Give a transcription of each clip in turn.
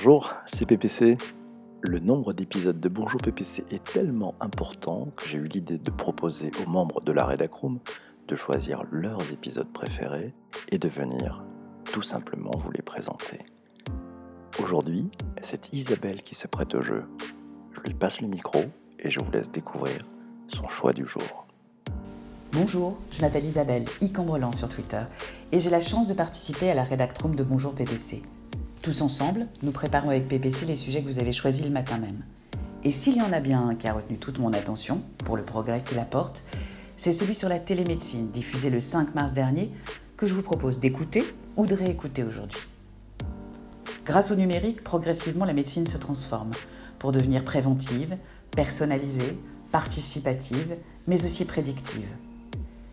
Bonjour, c'est PPC. Le nombre d'épisodes de Bonjour PPC est tellement important que j'ai eu l'idée de proposer aux membres de la Redacroom de choisir leurs épisodes préférés et de venir tout simplement vous les présenter. Aujourd'hui, c'est Isabelle qui se prête au jeu. Je lui passe le micro et je vous laisse découvrir son choix du jour. Bonjour, je m'appelle Isabelle, Icambrelant sur Twitter, et j'ai la chance de participer à la Redactroom de Bonjour PPC. Tous ensemble, nous préparons avec PPC les sujets que vous avez choisis le matin même. Et s'il y en a bien un qui a retenu toute mon attention, pour le progrès qu'il apporte, c'est celui sur la télémédecine, diffusé le 5 mars dernier, que je vous propose d'écouter ou de réécouter aujourd'hui. Grâce au numérique, progressivement, la médecine se transforme pour devenir préventive, personnalisée, participative, mais aussi prédictive.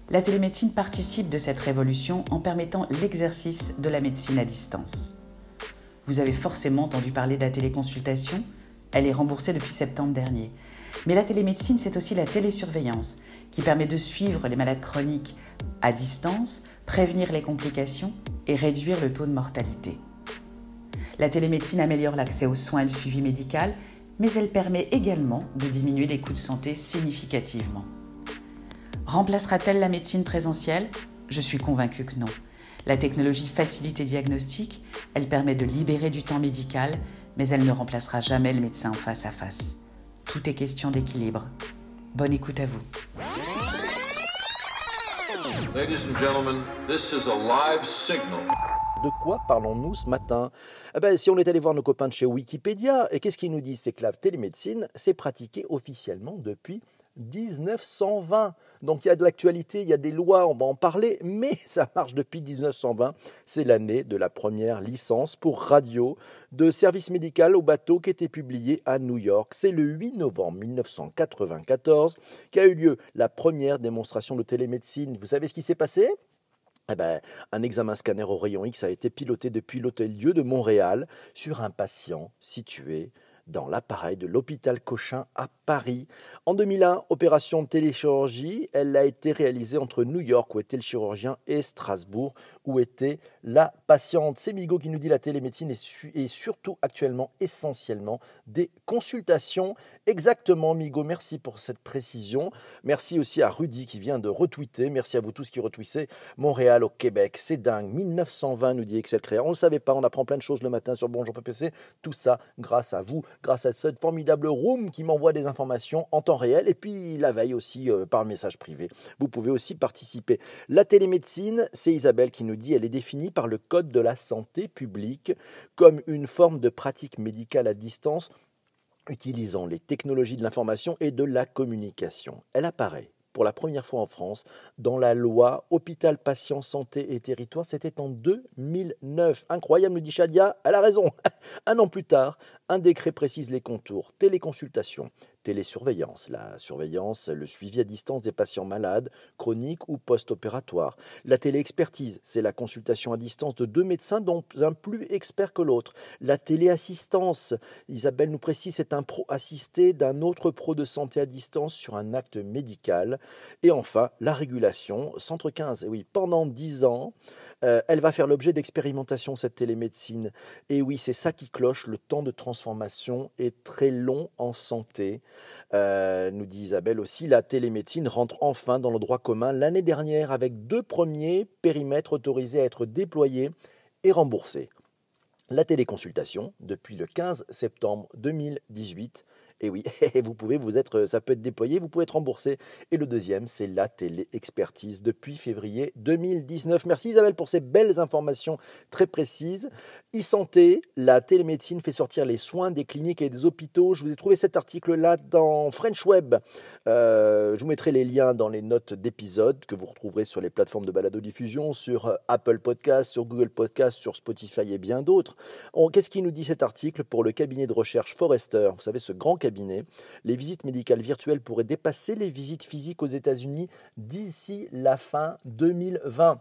La télémédecine participe de cette révolution en permettant l'exercice de la médecine à distance. Vous avez forcément entendu parler de la téléconsultation. Elle est remboursée depuis septembre dernier. Mais la télémédecine, c'est aussi la télésurveillance, qui permet de suivre les malades chroniques à distance, prévenir les complications et réduire le taux de mortalité. La télémédecine améliore l'accès aux soins et le suivi médical, mais elle permet également de diminuer les coûts de santé significativement. Remplacera-t-elle la médecine présentielle? Je suis convaincue que non. La technologie facilite les diagnostics, elle permet de libérer du temps médical, mais elle ne remplacera jamais le médecin en face à face. Tout est question d'équilibre. Bonne écoute à vous. Ladies and gentlemen, this is a live signal. De quoi parlons-nous ce matin? Eh ben, Si on est allé voir nos copains de chez Wikipédia, et qu'est-ce qu'ils nous disent C'est que la télémédecine? S'est pratiquée officiellement depuis 1920. Donc il y a de l'actualité, il y a des lois, on va en parler, mais ça marche depuis 1920. C'est l'année de la première licence pour radio de service médical au bateau qui était publiée à New York. C'est le 8 novembre 1994 qu'a eu lieu la première démonstration de télémédecine. Vous savez ce qui s'est passé? Eh ben, un examen scanner au rayon X a été piloté depuis l'Hôtel-Dieu de Montréal sur un patient situé dans l'appareil de l'hôpital Cochin à Paris. En 2001, opération téléchirurgie, elle a été réalisée entre New York, où était le chirurgien, et Strasbourg, où était la patiente. C'est Migo qui nous dit la télémédecine est, surtout actuellement essentiellement des consultations. Exactement, Migo, merci pour cette précision. Merci aussi à Rudy qui vient de retweeter. Merci à vous tous qui retweetez. Montréal au Québec, c'est dingue. 1920, nous dit Excel Créa. On ne le savait pas, on apprend plein de choses le matin sur Bonjour PPC. Tout ça grâce à vous, grâce à cette formidable room qui m'envoie des informations en temps réel et puis la veille aussi euh, par message privé. Vous pouvez aussi participer. La télémédecine, c'est Isabelle qui nous dit, elle est définie par le Code de la santé publique comme une forme de pratique médicale à distance utilisant les technologies de l'information et de la communication. Elle apparaît pour la première fois en France dans la loi Hôpital, Patient, Santé et Territoire. C'était en 2009. Incroyable, nous dit Shadia. Elle a raison. Un an plus tard, un décret précise les contours. Téléconsultation, télésurveillance, la surveillance, le suivi à distance des patients malades, chroniques ou post-opératoires. La téléexpertise, c'est la consultation à distance de deux médecins dont un plus expert que l'autre. La téléassistance, Isabelle nous précise, c'est un pro assisté d'un autre pro de santé à distance sur un acte médical. Et enfin, la régulation, centre 15, oui, pendant dix ans, euh, elle va faire l'objet d'expérimentation, cette télémédecine. Et oui, c'est ça qui cloche, le temps de transformation est très long en santé. Euh, nous dit Isabelle aussi, la télémédecine rentre enfin dans le droit commun l'année dernière avec deux premiers périmètres autorisés à être déployés et remboursés. La téléconsultation, depuis le 15 septembre 2018, et oui, vous pouvez vous être, ça peut être déployé, vous pouvez être remboursé. Et le deuxième, c'est la télé-expertise depuis février 2019. Merci Isabelle pour ces belles informations très précises. E-santé, la télémédecine fait sortir les soins des cliniques et des hôpitaux. Je vous ai trouvé cet article-là dans French Web. Euh, je vous mettrai les liens dans les notes d'épisode que vous retrouverez sur les plateformes de balado-diffusion, sur euh, Apple Podcast, sur Google Podcast, sur Spotify et bien d'autres. Qu'est-ce qui nous dit cet article pour le cabinet de recherche Forrester? Vous savez, ce grand les visites médicales virtuelles pourraient dépasser les visites physiques aux États-Unis d'ici la fin 2020.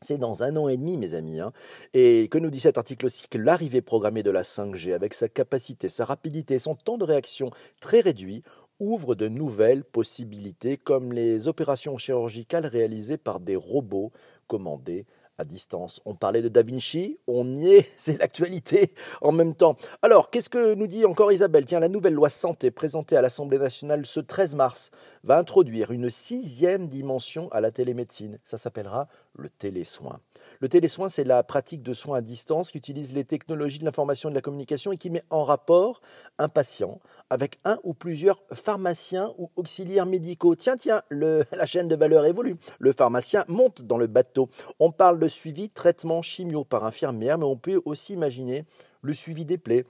C'est dans un an et demi, mes amis. Hein. Et que nous dit cet article aussi que l'arrivée programmée de la 5G, avec sa capacité, sa rapidité, son temps de réaction très réduit, ouvre de nouvelles possibilités, comme les opérations chirurgicales réalisées par des robots commandés distance. On parlait de Da Vinci, on y est, c'est l'actualité en même temps. Alors, qu'est-ce que nous dit encore Isabelle? Tiens, la nouvelle loi santé présentée à l'Assemblée nationale ce 13 mars va introduire une sixième dimension à la télémédecine. Ça s'appellera le télésoin. Le télésoin, c'est la pratique de soins à distance qui utilise les technologies de l'information et de la communication et qui met en rapport un patient avec un ou plusieurs pharmaciens ou auxiliaires médicaux. Tiens, tiens, la chaîne de valeur évolue. Le pharmacien monte dans le bateau. On parle de suivi, traitement chimio par infirmière, mais on peut aussi imaginer le suivi des plaies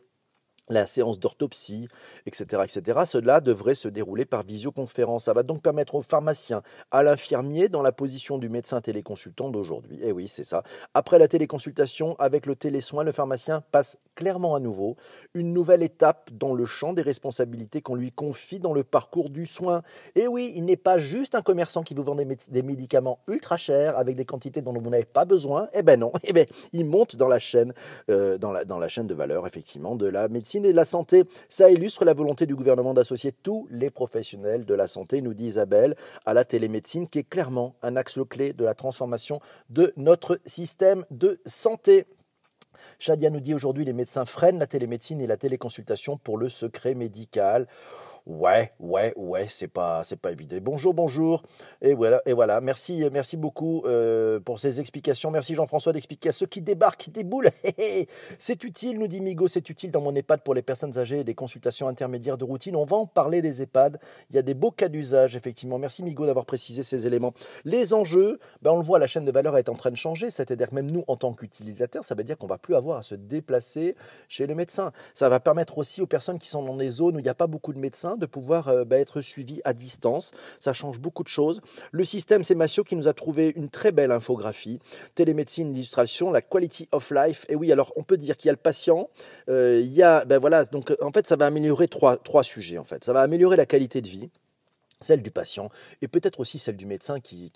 la séance d'orthopsie, etc., etc. Cela devrait se dérouler par visioconférence. Ça va donc permettre au pharmacien, à l'infirmier, dans la position du médecin téléconsultant d'aujourd'hui. Eh oui, c'est ça. Après la téléconsultation, avec le télésoin, le pharmacien passe clairement à nouveau une nouvelle étape dans le champ des responsabilités qu'on lui confie dans le parcours du soin. Eh oui, il n'est pas juste un commerçant qui vous vend des, médicaments ultra chers avec des quantités dont vous n'avez pas besoin. Eh ben non, eh ben, il monte dans la chaîne, euh, dans la chaîne de valeur, effectivement, de la médecine et de la santé. Ça illustre la volonté du gouvernement d'associer tous les professionnels de la santé, nous dit Isabelle, à la télémédecine, qui est clairement un axe clé de la transformation de notre système de santé. Shadia nous dit aujourd'hui les médecins freinent la télémédecine et la téléconsultation pour le secret médical. Ouais, ouais, ouais, c'est pas, c'est pas évident. Bonjour, bonjour. Et voilà, et voilà. Merci, merci beaucoup euh, pour ces explications. Merci Jean-François d'expliquer à ceux qui débarquent, qui déboulent. c'est utile, nous dit Migo, c'est utile dans mon EHPAD pour les personnes âgées et des consultations intermédiaires de routine. On va en parler des EHPAD. Il y a des beaux cas d'usage, effectivement. Merci Migo d'avoir précisé ces éléments. Les enjeux, ben on le voit, la chaîne de valeur est en train de changer. C'est-à-dire que même nous, en tant qu'utilisateurs, ça veut dire qu'on va plus avoir à se déplacer chez le médecin. Ça va permettre aussi aux personnes qui sont dans des zones où il n'y a pas beaucoup de médecins de pouvoir euh, bah, être suivi à distance. Ça change beaucoup de choses. Le système, c'est Massio qui nous a trouvé une très belle infographie. Télémédecine, illustration, la quality of life. Et oui, alors on peut dire qu'il y a le patient, euh, il y a, ben voilà, donc en fait, ça va améliorer trois, trois sujets en fait. Ça va améliorer la qualité de vie celle du patient et peut-être aussi celle du médecin qui,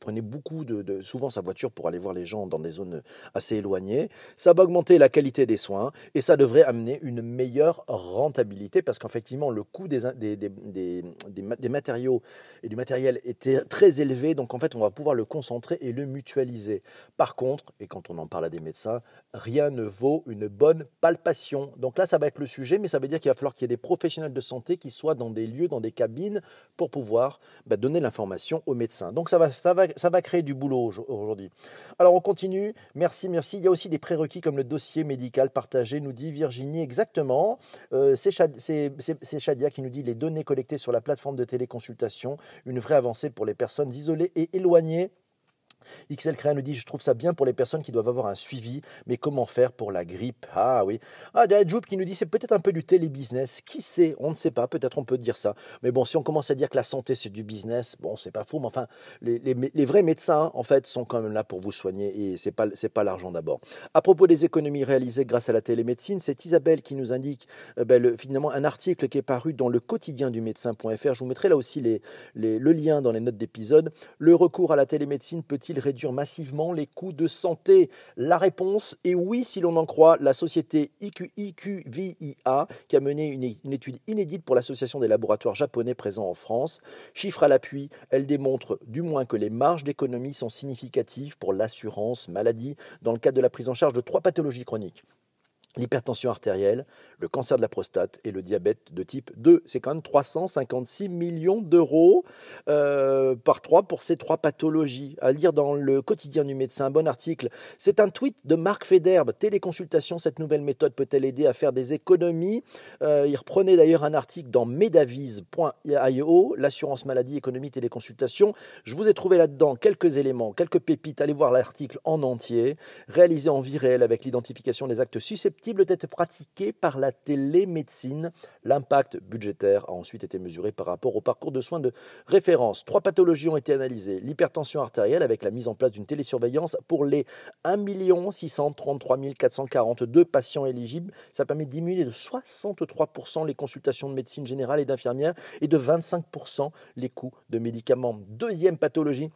prenait beaucoup de, souvent sa voiture pour aller voir les gens dans des zones assez éloignées. Ça va augmenter la qualité des soins et ça devrait amener une meilleure rentabilité parce qu'effectivement le coût des, des, des, des, matériaux et du matériel était très élevé donc en fait on va pouvoir le concentrer et le mutualiser. Par contre, et quand on en parle à des médecins, rien ne vaut une bonne palpation. Donc là ça va être le sujet mais ça veut dire qu'il va falloir qu'il y ait des professionnels de santé qui soient dans des lieux, dans des cabines pour pouvoir bah, donner l'information aux médecins. Donc ça va, créer du boulot aujourd'hui. Alors on continue. Merci, merci. Il y a aussi des prérequis comme le dossier médical partagé, nous dit Virginie. Exactement. Euh, c'est Shadia qui nous dit les données collectées sur la plateforme de téléconsultation, une vraie avancée pour les personnes isolées et éloignées XL Créa nous dit Je trouve ça bien pour les personnes qui doivent avoir un suivi, mais comment faire pour la grippe? Ah oui. Ah, Joub qui nous dit C'est peut-être un peu du télébusiness. Qui sait? On ne sait pas. Peut-être on peut dire ça. Mais bon, si on commence à dire que la santé c'est du business, bon, c'est pas fou. Mais enfin, les, les, vrais médecins, en fait, sont quand même là pour vous soigner et c'est pas, pas l'argent d'abord. À propos des économies réalisées grâce à la télémédecine, c'est Isabelle qui nous indique euh, ben, finalement un article qui est paru dans le quotidien du médecin.fr. Je vous mettrai là aussi les, le lien dans les notes d'épisode. Le recours à la télémédecine peut-il réduire massivement les coûts de santé? La réponse est oui, si l'on en croit la société IQVIA, qui a mené une, étude inédite pour l'Association des laboratoires japonais présents en France. Chiffre à l'appui, elle démontre du moins que les marges d'économie sont significatives pour l'assurance maladie dans le cadre de la prise en charge de trois pathologies chroniques l'hypertension artérielle, le cancer de la prostate et le diabète de type 2. C'est quand même 356 millions d'euros euh, par trois pour ces trois pathologies. À lire dans le quotidien du médecin, bon article. C'est un tweet de Marc Federbe. Téléconsultation, cette nouvelle méthode peut-elle aider à faire des économies? Euh, Il reprenait d'ailleurs un article dans medavise.io, l'assurance maladie, économie, téléconsultation. Je vous ai trouvé là-dedans quelques éléments, quelques pépites. Allez voir l'article en entier, réalisé en vie réelle avec l'identification des actes susceptibles d'être pratiquée par la télémédecine. L'impact budgétaire a ensuite été mesuré par rapport au parcours de soins de référence. Trois pathologies ont été analysées. L'hypertension artérielle avec la mise en place d'une télésurveillance pour les 1 633 442 patients éligibles. Ça permet de diminuer de 63% les consultations de médecine générale et d'infirmières et de 25% les coûts de médicaments. Deuxième pathologie,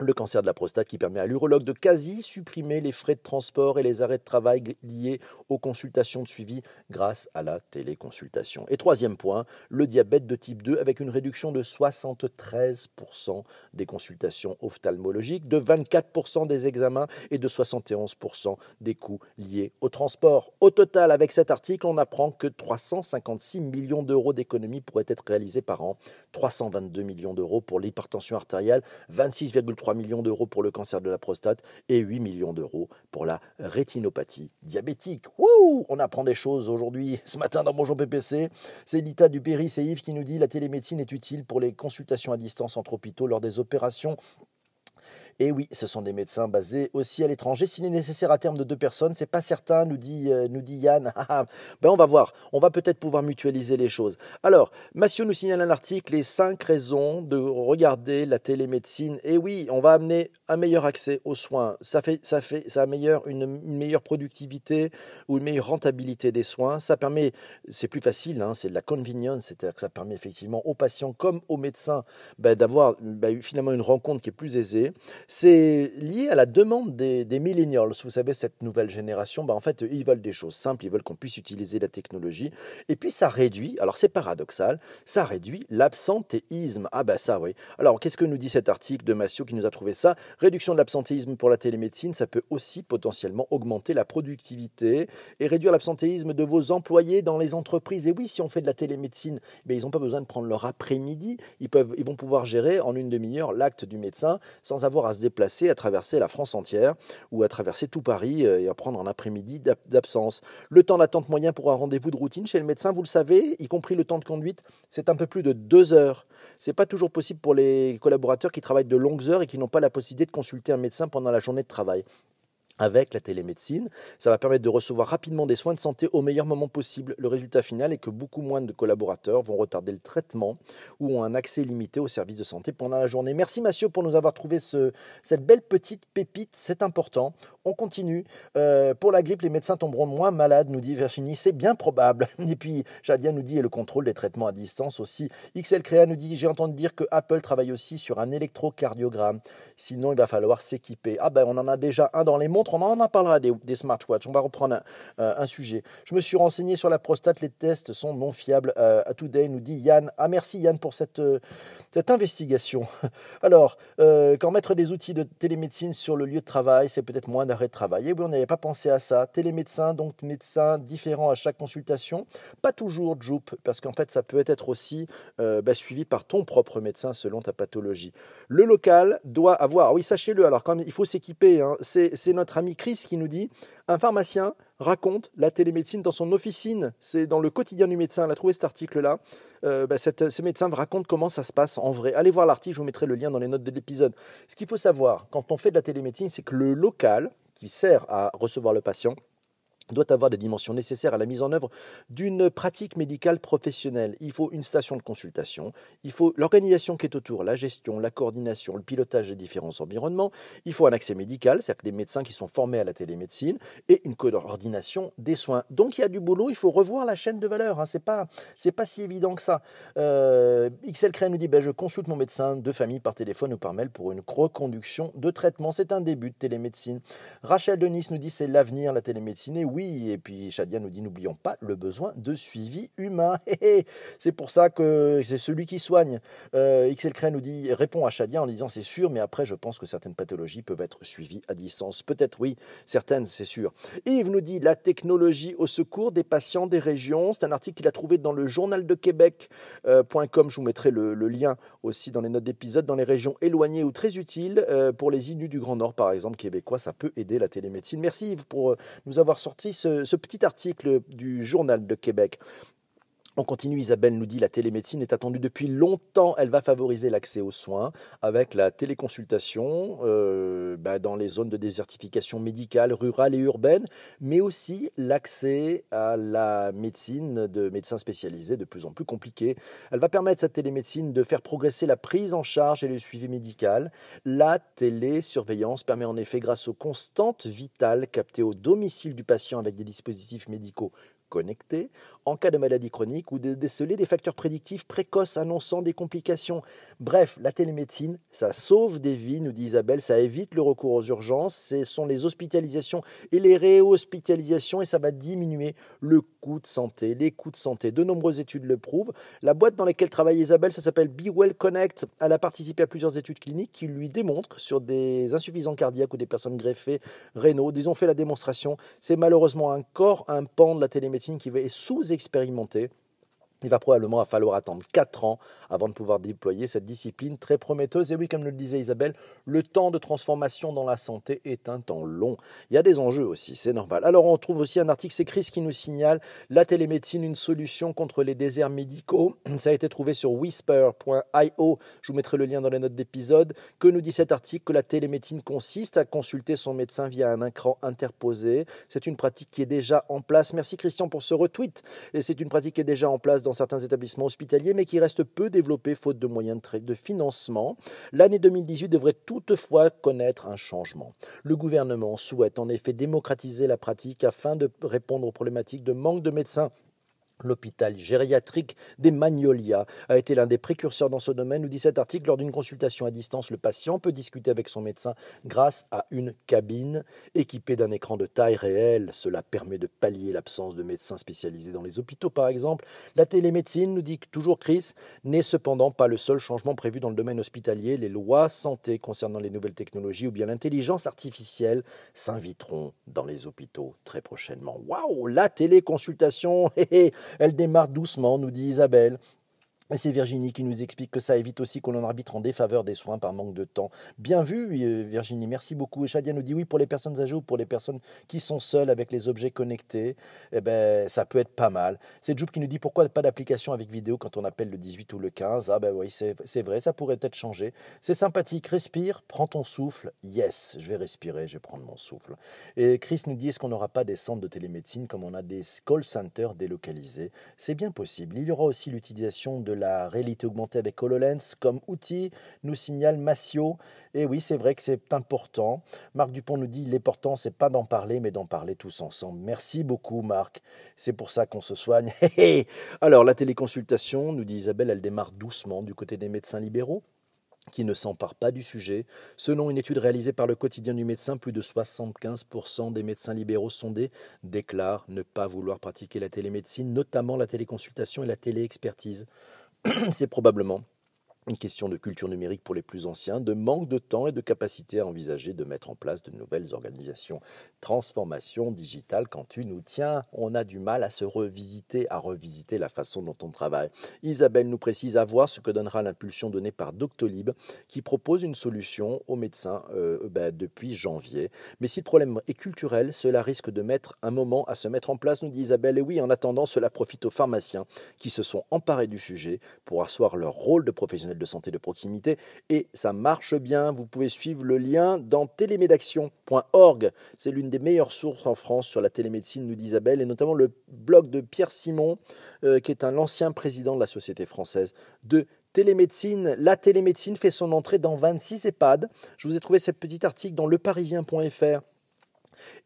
le cancer de la prostate qui permet à l'urologue de quasi supprimer les frais de transport et les arrêts de travail liés aux consultations de suivi grâce à la téléconsultation. Et troisième point, le diabète de type 2 avec une réduction de 73% des consultations ophtalmologiques, de 24% des examens et de 71% des coûts liés au transport. Au total, avec cet article, on apprend que 356 millions d'euros d'économies pourraient être réalisés par an, 322 millions d'euros pour l'hypertension artérielle, 26,3 3 millions d'euros pour le cancer de la prostate et 8 millions d'euros pour la rétinopathie diabétique. Wouh On apprend des choses aujourd'hui, ce matin dans Bonjour PPC. C'est Lita Dupéry, c'est Yves qui nous dit la télémédecine est utile pour les consultations à distance entre hôpitaux lors des opérations et oui, ce sont des médecins basés aussi à l'étranger. S'il est nécessaire à terme de deux personnes, c'est pas certain, nous dit, euh, nous dit Yann. Ah, ah. ben on va voir. On va peut-être pouvoir mutualiser les choses. Alors, Massio nous signale un article, les cinq raisons de regarder la télémédecine. Et oui, on va amener un meilleur accès aux soins. Ça fait, ça fait, ça améliore une, meilleure productivité ou une meilleure rentabilité des soins. Ça permet, c'est plus facile, hein, c'est de la convenience, c'est-à-dire que ça permet effectivement aux patients comme aux médecins ben, d'avoir ben, finalement une rencontre qui est plus aisée. C'est lié à la demande des, millennials. Vous savez, cette nouvelle génération, bah en fait, ils veulent des choses simples, ils veulent qu'on puisse utiliser la technologie. Et puis, ça réduit, alors c'est paradoxal, ça réduit l'absentéisme. Ah ben ça, oui. Alors, qu'est-ce que nous dit cet article de Massio qui nous a trouvé ça? Réduction de l'absentéisme pour la télémédecine, ça peut aussi potentiellement augmenter la productivité et réduire l'absentéisme de vos employés dans les entreprises. Et oui, si on fait de la télémédecine, ben, ils n'ont pas besoin de prendre leur après-midi. Ils, peuvent, ils vont pouvoir gérer en une demi-heure l'acte du médecin sans avoir à déplacer, à traverser la France entière ou à traverser tout Paris euh, et à prendre un après-midi d'absence. Le temps d'attente moyen pour un rendez-vous de routine chez le médecin, vous le savez, y compris le temps de conduite, c'est un peu plus de deux heures. C'est pas toujours possible pour les collaborateurs qui travaillent de longues heures et qui n'ont pas la possibilité de consulter un médecin pendant la journée de travail avec la télémédecine. Ça va permettre de recevoir rapidement des soins de santé au meilleur moment possible. Le résultat final est que beaucoup moins de collaborateurs vont retarder le traitement ou ont un accès limité aux services de santé pendant la journée. Merci Mathieu pour nous avoir trouvé ce, cette belle petite pépite, c'est important. On continue. Euh, pour la grippe, les médecins tomberont moins malades, nous dit Virginie. C'est bien probable. Et puis Jadia nous dit et le contrôle des traitements à distance aussi. XL Créa nous dit j'ai entendu dire que Apple travaille aussi sur un électrocardiogramme. Sinon, il va falloir s'équiper. Ah ben on en a déjà un dans les montres on en parlera des, des smartwatches. On va reprendre euh, un, sujet. Je me suis renseigné sur la prostate. Les tests sont non fiables. Euh, à Today nous dit Yann. Ah merci Yann pour cette, euh, cette investigation. Alors, quand mettre des outils de télémédecine sur le lieu de travail, c'est peut-être moins d'arrêt de travail. Et oui, on n'avait pas pensé à ça. Télémédecin, donc médecin différent à chaque consultation. Pas toujours Joop, parce qu'en fait, ça peut être aussi bah, suivi par ton propre médecin selon ta pathologie. Le local doit avoir, oui, sachez-le, alors quand il faut s'équiper, hein, c'est notre ami Chris qui nous dit un pharmacien raconte la télémédecine dans son officine. C'est dans le quotidien du médecin. Elle a trouvé cet article-là. Euh, bah, ce médecin raconte comment ça se passe en vrai. Allez voir l'article, je vous mettrai le lien dans les notes de l'épisode. Ce qu'il faut savoir quand on fait de la télémédecine, c'est que le local qui sert à recevoir le patient, doit avoir des dimensions nécessaires à la mise en œuvre d'une pratique médicale professionnelle. Il faut une station de consultation, il faut l'organisation qui est autour, la gestion, la coordination, le pilotage des différents environnements, il faut un accès médical, c'est-à-dire des médecins qui sont formés à la télémédecine, et une coordination des soins. Donc il y a du boulot, il faut revoir la chaîne de valeur, hein. c'est pas, pas si évident que ça. Euh, XL Créa nous dit, ben, je consulte mon médecin de famille par téléphone ou par mail pour une reconduction de traitement, c'est un début de télémédecine. Rachel Denis nous dit, c'est l'avenir, la télémédecine, et oui, oui, et puis Shadia nous dit n'oublions pas le besoin de suivi humain. c'est pour ça que c'est celui qui soigne. Euh, XL nous dit répond à Shadia en disant c'est sûr, mais après je pense que certaines pathologies peuvent être suivies à distance. Peut-être oui, certaines c'est sûr. Yves nous dit la technologie au secours des patients des régions. C'est un article qu'il a trouvé dans le journal de Québec.com. Euh, je vous mettrai le, lien aussi dans les notes d'épisode. Dans les régions éloignées ou très utiles, euh, pour les Inuits du Grand Nord par exemple, québécois, ça peut aider la télémédecine. Merci Yves pour nous avoir sorti ce, petit article du Journal de Québec. On continue, Isabelle nous dit la télémédecine est attendue depuis longtemps. Elle va favoriser l'accès aux soins avec la téléconsultation euh, bah, dans les zones de désertification médicale, rurale et urbaine, mais aussi l'accès à la médecine de médecins spécialisés de plus en plus compliqué. Elle va permettre cette télémédecine de faire progresser la prise en charge et le suivi médical. La télésurveillance permet en effet, grâce aux constantes vitales captées au domicile du patient avec des dispositifs médicaux connectés en cas de maladie chronique ou de déceler des facteurs prédictifs précoces annonçant des complications. Bref, la télémédecine, ça sauve des vies, nous dit Isabelle, ça évite le recours aux urgences, ce sont les hospitalisations et les réhospitalisations et ça va diminuer le coût de santé, les coûts de santé. De nombreuses études le prouvent. La boîte dans laquelle travaille Isabelle, ça s'appelle Be Well Connect. Elle a participé à plusieurs études cliniques qui lui démontrent sur des insuffisants cardiaques ou des personnes greffées rénaux. Ils ont fait la démonstration. C'est malheureusement encore un pan de la télémédecine qui est sous-expérimenté il va probablement falloir attendre 4 ans avant de pouvoir déployer cette discipline très prometteuse. Et oui, comme le disait Isabelle, le temps de transformation dans la santé est un temps long. Il y a des enjeux aussi, c'est normal. Alors on trouve aussi un article, c'est Chris qui nous signale la télémédecine, une solution contre les déserts médicaux. Ça a été trouvé sur whisper.io. Je vous mettrai le lien dans les notes d'épisode. Que nous dit cet article? Que la télémédecine consiste à consulter son médecin via un écran interposé. C'est une pratique qui est déjà en place. Merci Christian pour ce retweet. Et c'est une pratique qui est déjà en place certains établissements hospitaliers, mais qui reste peu développé faute de moyens de financement. L'année 2018 devrait toutefois connaître un changement. Le gouvernement souhaite en effet démocratiser la pratique afin de répondre aux problématiques de manque de médecins L'hôpital gériatrique des Magnolias a été l'un des précurseurs dans ce domaine, nous dit cet article. Lors d'une consultation à distance, le patient peut discuter avec son médecin grâce à une cabine équipée d'un écran de taille réelle. Cela permet de pallier l'absence de médecins spécialisés dans les hôpitaux, par exemple. La télémédecine, nous dit toujours Chris, n'est cependant pas le seul changement prévu dans le domaine hospitalier. Les lois santé concernant les nouvelles technologies ou bien l'intelligence artificielle s'inviteront dans les hôpitaux très prochainement. Waouh, la téléconsultation Elle démarre doucement, nous dit Isabelle. C'est Virginie qui nous explique que ça évite aussi qu'on en arbitre en défaveur des soins par manque de temps. Bien vu, euh, Virginie, merci beaucoup. Et Shadia nous dit oui, pour les personnes âgées ou pour les personnes qui sont seules avec les objets connectés, eh ben, ça peut être pas mal. C'est Joub qui nous dit pourquoi pas d'application avec vidéo quand on appelle le 18 ou le 15. Ah ben oui, c'est vrai, ça pourrait être changé. C'est sympathique. Respire, prends ton souffle. Yes, je vais respirer, je vais prendre mon souffle. Et Chris nous dit est-ce qu'on n'aura pas des centres de télémédecine comme on a des call centers délocalisés? C'est bien possible. Il y aura aussi l'utilisation de la réalité augmentée avec HoloLens comme outil, nous signale Massio. Et oui, c'est vrai que c'est important. Marc Dupont nous dit l'important, c'est pas d'en parler, mais d'en parler tous ensemble. Merci beaucoup, Marc. C'est pour ça qu'on se soigne. Alors, la téléconsultation, nous dit Isabelle, elle démarre doucement du côté des médecins libéraux qui ne s'emparent pas du sujet. Selon une étude réalisée par le quotidien du médecin, plus de 75% des médecins libéraux sondés déclarent ne pas vouloir pratiquer la télémédecine, notamment la téléconsultation et la téléexpertise. c'est probablement une question de culture numérique pour les plus anciens, de manque de temps et de capacité à envisager de mettre en place de nouvelles organisations. Transformation digitale, quand tu nous tiens, on a du mal à se revisiter, à revisiter la façon dont on travaille. Isabelle nous précise à voir ce que donnera l'impulsion donnée par Doctolib, qui propose une solution aux médecins euh, ben, depuis janvier. Mais si le problème est culturel, cela risque de mettre un moment à se mettre en place, nous dit Isabelle. Et oui, en attendant, cela profite aux pharmaciens qui se sont emparés du sujet pour asseoir leur rôle de professionnels de santé de proximité et ça marche bien. Vous pouvez suivre le lien dans télémédaction.org. C'est l'une des meilleures sources en France sur la télémédecine, nous dit Isabelle, et notamment le blog de Pierre Simon, euh, qui est un ancien président de la Société française de télémédecine. La télémédecine fait son entrée dans 26 EHPAD. Je vous ai trouvé ce petit article dans leparisien.fr.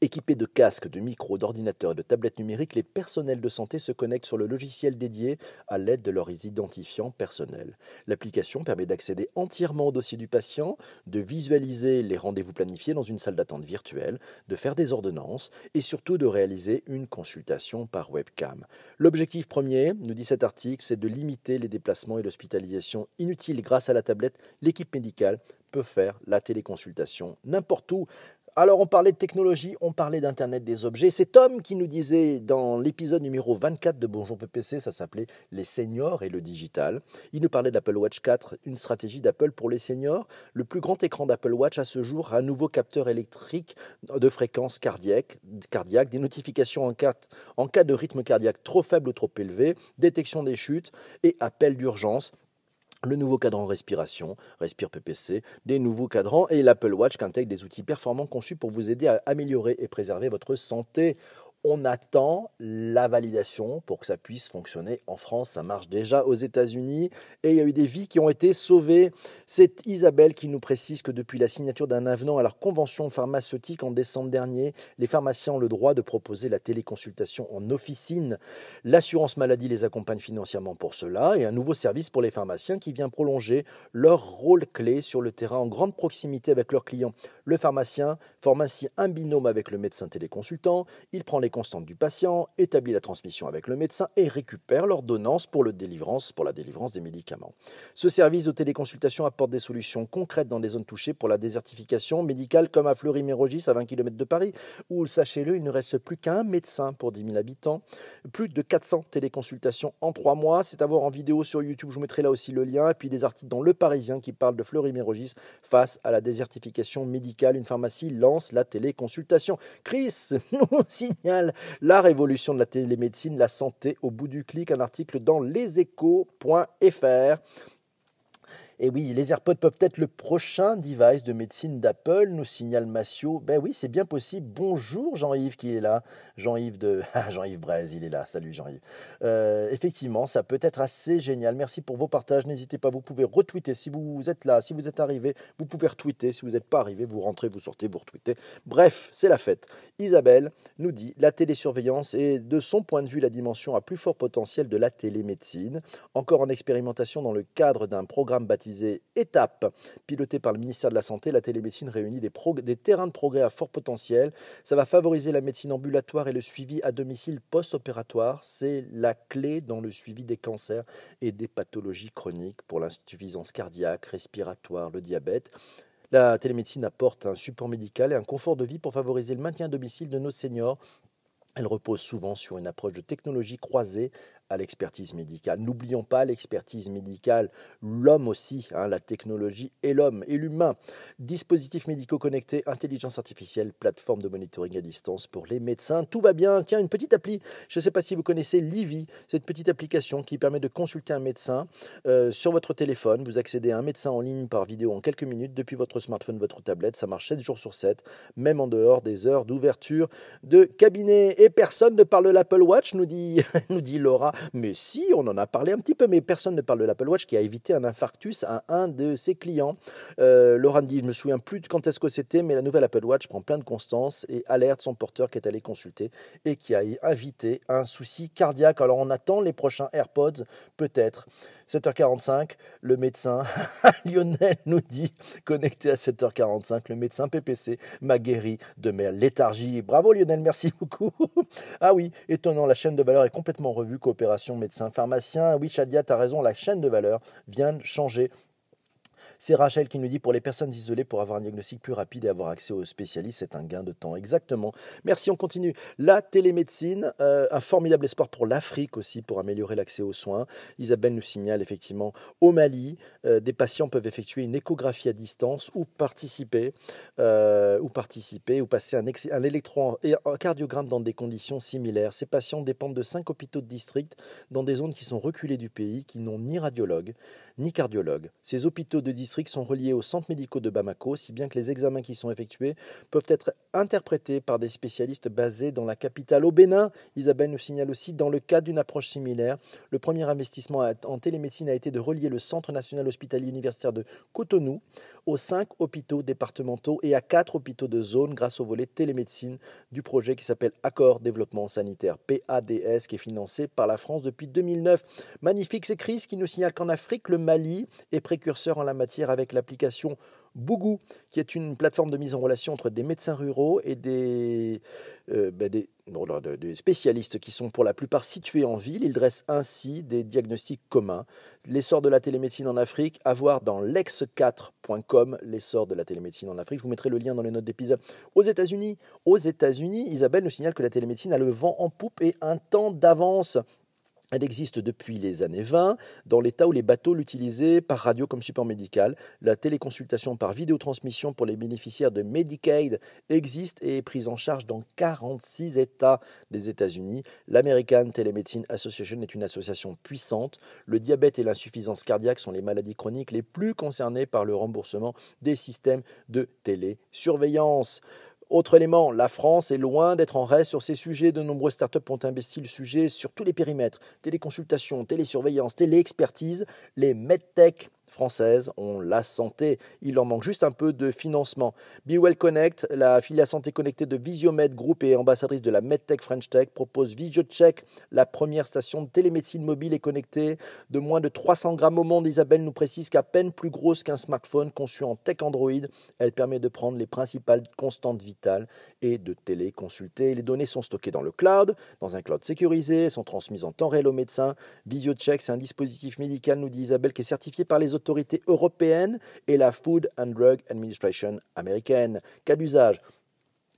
Équipés de casques, de micros, d'ordinateurs et de tablettes numériques, les personnels de santé se connectent sur le logiciel dédié à l'aide de leurs identifiants personnels. L'application permet d'accéder entièrement au dossier du patient, de visualiser les rendez-vous planifiés dans une salle d'attente virtuelle, de faire des ordonnances et surtout de réaliser une consultation par webcam. L'objectif premier, nous dit cet article, c'est de limiter les déplacements et l'hospitalisation inutiles grâce à la tablette. L'équipe médicale peut faire la téléconsultation n'importe où. Alors on parlait de technologie, on parlait d'Internet des objets. C'est Tom qui nous disait dans l'épisode numéro 24 de Bonjour PPC, ça s'appelait Les seniors et le digital. Il nous parlait d'Apple Watch 4, une stratégie d'Apple pour les seniors. Le plus grand écran d'Apple Watch à ce jour, un nouveau capteur électrique de fréquence cardiaque, des notifications en cas, en cas de rythme cardiaque trop faible ou trop élevé, détection des chutes et appel d'urgence le nouveau cadran respiration, Respire PPC, des nouveaux cadrans et l'Apple Watch qui intègre des outils performants conçus pour vous aider à améliorer et préserver votre santé on attend la validation pour que ça puisse fonctionner en France. Ça marche déjà aux États-Unis et il y a eu des vies qui ont été sauvées. C'est Isabelle qui nous précise que depuis la signature d'un avenant à leur convention pharmaceutique en décembre dernier, les pharmaciens ont le droit de proposer la téléconsultation en officine. L'assurance maladie les accompagne financièrement pour cela et un nouveau service pour les pharmaciens qui vient prolonger leur rôle clé sur le terrain en grande proximité avec leurs clients. Le pharmacien forme ainsi un binôme avec le médecin téléconsultant, il prend les constante du patient, établit la transmission avec le médecin et récupère l'ordonnance pour, le pour la délivrance des médicaments. Ce service de téléconsultation apporte des solutions concrètes dans des zones touchées pour la désertification médicale comme à Fleury-Mérogis à 20 km de Paris où, sachez-le, il ne reste plus qu'un médecin pour 10 000 habitants. Plus de 400 téléconsultations en trois mois. C'est à voir en vidéo sur YouTube, je vous mettrai là aussi le lien. Et puis des articles dans Le Parisien qui parlent de Fleury-Mérogis face à la désertification médicale. Une pharmacie lance la téléconsultation. Chris nous signale la révolution de la télémédecine, la santé au bout du clic, un article dans leséchos.fr. Et oui, les AirPods peuvent être le prochain device de médecine d'Apple, nous signale Massio. Ben oui, c'est bien possible. Bonjour Jean-Yves qui est là. Jean-Yves de ah, Jean-Yves Braise, il est là. Salut Jean-Yves. Euh, effectivement, ça peut être assez génial. Merci pour vos partages. N'hésitez pas, vous pouvez retweeter si vous êtes là, si vous êtes arrivé, vous pouvez retweeter. Si vous n'êtes pas arrivé, vous rentrez, vous sortez, vous retweetez. Bref, c'est la fête. Isabelle nous dit la télésurveillance est de son point de vue la dimension à plus fort potentiel de la télémédecine, encore en expérimentation dans le cadre d'un programme baptisé Étape. Piloté par le ministère de la Santé, la télémédecine réunit des, des terrains de progrès à fort potentiel. Ça va favoriser la médecine ambulatoire et le suivi à domicile post-opératoire. C'est la clé dans le suivi des cancers et des pathologies chroniques pour l'insuffisance cardiaque, respiratoire, le diabète. La télémédecine apporte un support médical et un confort de vie pour favoriser le maintien à domicile de nos seniors elle repose souvent sur une approche de technologie croisée à l'expertise médicale. N'oublions pas l'expertise médicale, l'homme aussi, hein, la technologie et l'homme et l'humain. Dispositifs médicaux connectés, intelligence artificielle, plateforme de monitoring à distance pour les médecins. Tout va bien. Tiens, une petite appli. Je ne sais pas si vous connaissez Livy, cette petite application qui permet de consulter un médecin euh, sur votre téléphone. Vous accédez à un médecin en ligne par vidéo en quelques minutes depuis votre smartphone, votre tablette. Ça marche 7 jours sur 7, même en dehors des heures d'ouverture de cabinet. Et personne ne parle de l'Apple Watch, nous dit, nous dit Laura. Mais si, on en a parlé un petit peu, mais personne ne parle de l'Apple Watch qui a évité un infarctus à un de ses clients. Euh, Laurent dit, je me souviens plus de quand est-ce que c'était, mais la nouvelle Apple Watch prend plein de constance et alerte son porteur qui est allé consulter et qui a évité un souci cardiaque. Alors on attend les prochains AirPods, peut-être. 7h45, le médecin Lionel nous dit, connecté à 7h45, le médecin PPC m'a guéri de mes léthargies. Bravo Lionel, merci beaucoup. ah oui, étonnant, la chaîne de valeur est complètement revue, coopération médecin-pharmacien. Oui, Shadia, tu as raison, la chaîne de valeur vient de changer c'est Rachel qui nous dit pour les personnes isolées, pour avoir un diagnostic plus rapide et avoir accès aux spécialistes, c'est un gain de temps. Exactement. Merci, on continue. La télémédecine, euh, un formidable espoir pour l'Afrique aussi, pour améliorer l'accès aux soins. Isabelle nous signale effectivement au Mali, euh, des patients peuvent effectuer une échographie à distance ou participer, euh, ou passer un, un électrocardiogramme dans des conditions similaires. Ces patients dépendent de cinq hôpitaux de district dans des zones qui sont reculées du pays, qui n'ont ni radiologue, ni cardiologue. Ces hôpitaux de district sont reliés aux centres médicaux de Bamako, si bien que les examens qui sont effectués peuvent être interprétés par des spécialistes basés dans la capitale. Au Bénin, Isabelle nous signale aussi, dans le cadre d'une approche similaire, le premier investissement en télémédecine a été de relier le Centre national hospitalier universitaire de Cotonou aux cinq hôpitaux départementaux et à quatre hôpitaux de zone grâce au volet télémédecine du projet qui s'appelle Accord Développement Sanitaire, PADS, qui est financé par la France depuis 2009. Magnifique, c'est Chris qui nous signale qu'en Afrique, le Mali est précurseur en la matière avec l'application Bougou, qui est une plateforme de mise en relation entre des médecins ruraux et des, euh, ben des, spécialistes qui sont pour la plupart situés en ville. Ils dressent ainsi des diagnostics communs. L'essor de la télémédecine en Afrique, à voir dans lex4.com, l'essor de la télémédecine en Afrique. Je vous mettrai le lien dans les notes d'épisode. Aux États-Unis, aux États-Unis, Isabelle nous signale que la télémédecine a le vent en poupe et un temps d'avance elle existe depuis les années 20 dans l'état où les bateaux l'utilisaient par radio comme support médical. La téléconsultation par vidéotransmission pour les bénéficiaires de Medicaid existe et est prise en charge dans 46 États des États-Unis. L'American Telemedicine Association est une association puissante. Le diabète et l'insuffisance cardiaque sont les maladies chroniques les plus concernées par le remboursement des systèmes de télésurveillance. Autre élément, la France est loin d'être en reste sur ces sujets. De nombreuses startups ont investi le sujet sur tous les périmètres téléconsultation, télésurveillance, téléexpertise. Les medtech françaises ont la santé. Il leur manque juste un peu de financement. BeWell Connect, la filiale santé connectée de Visiomed Group et ambassadrice de la MedTech French Tech, propose VisioCheck, la première station de télémédecine mobile et connectée de moins de 300 grammes au monde. Isabelle nous précise qu'à peine plus grosse qu'un smartphone conçu en tech Android, elle permet de prendre les principales constantes vitales et de téléconsulter. Les données sont stockées dans le cloud, dans un cloud sécurisé, sont transmises en temps réel aux médecins. VisioCheck, c'est un dispositif médical, nous dit Isabelle, qui est certifié par les autorités européennes et la Food and Drug Administration américaine. Cas d'usage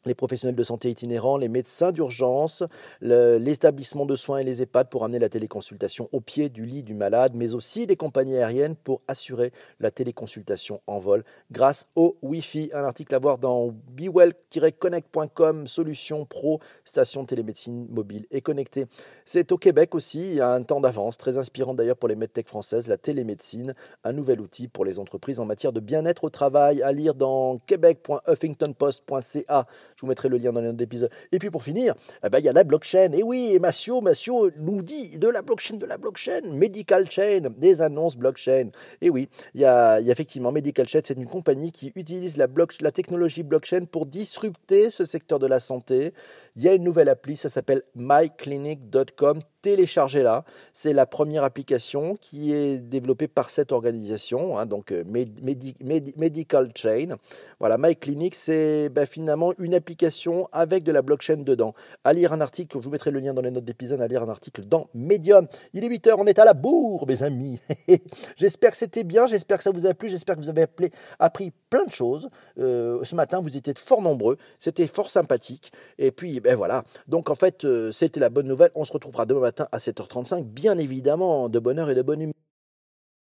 les professionnels de santé itinérants, les médecins d'urgence, l'établissement de soins et les EHPAD pour amener la téléconsultation au pied du lit du malade, mais aussi des compagnies aériennes pour assurer la téléconsultation en vol grâce au Wi-Fi. Un article à voir dans bewell-connect.com, solution pro, station de télémédecine mobile et connectée. C'est au Québec aussi, il y a un temps d'avance, très inspirant d'ailleurs pour les medtech françaises, la télémédecine, un nouvel outil pour les entreprises en matière de bien-être au travail, à lire dans québec.huffingtonpost.ca. Je vous mettrai le lien dans les notes d'épisode. Et puis pour finir, eh ben, il y a la blockchain. Et oui, et Massio, Massio nous dit de la blockchain, de la blockchain, medical chain, des annonces blockchain. Et oui, il y effectivement Medical Chain, c'est une compagnie qui utilise la, block, la technologie blockchain pour disrupter ce secteur de la santé. Il y a une nouvelle appli, ça s'appelle myclinic.com téléchargez-la. C'est la première application qui est développée par cette organisation, hein, donc euh, Medical Chain. Voilà, MyClinic, c'est ben, finalement une application avec de la blockchain dedans. À lire un article, je vous mettrai le lien dans les notes d'épisode, à lire un article dans Medium. Il est 8h, on est à la bourre, mes amis. j'espère que c'était bien, j'espère que ça vous a plu, j'espère que vous avez appris plein de choses. Euh, ce matin, vous étiez fort nombreux, c'était fort sympathique. Et puis, ben voilà. Donc en fait, euh, c'était la bonne nouvelle. On se retrouvera demain matin à 7h35, bien évidemment, de bonne heure et de bonne humeur.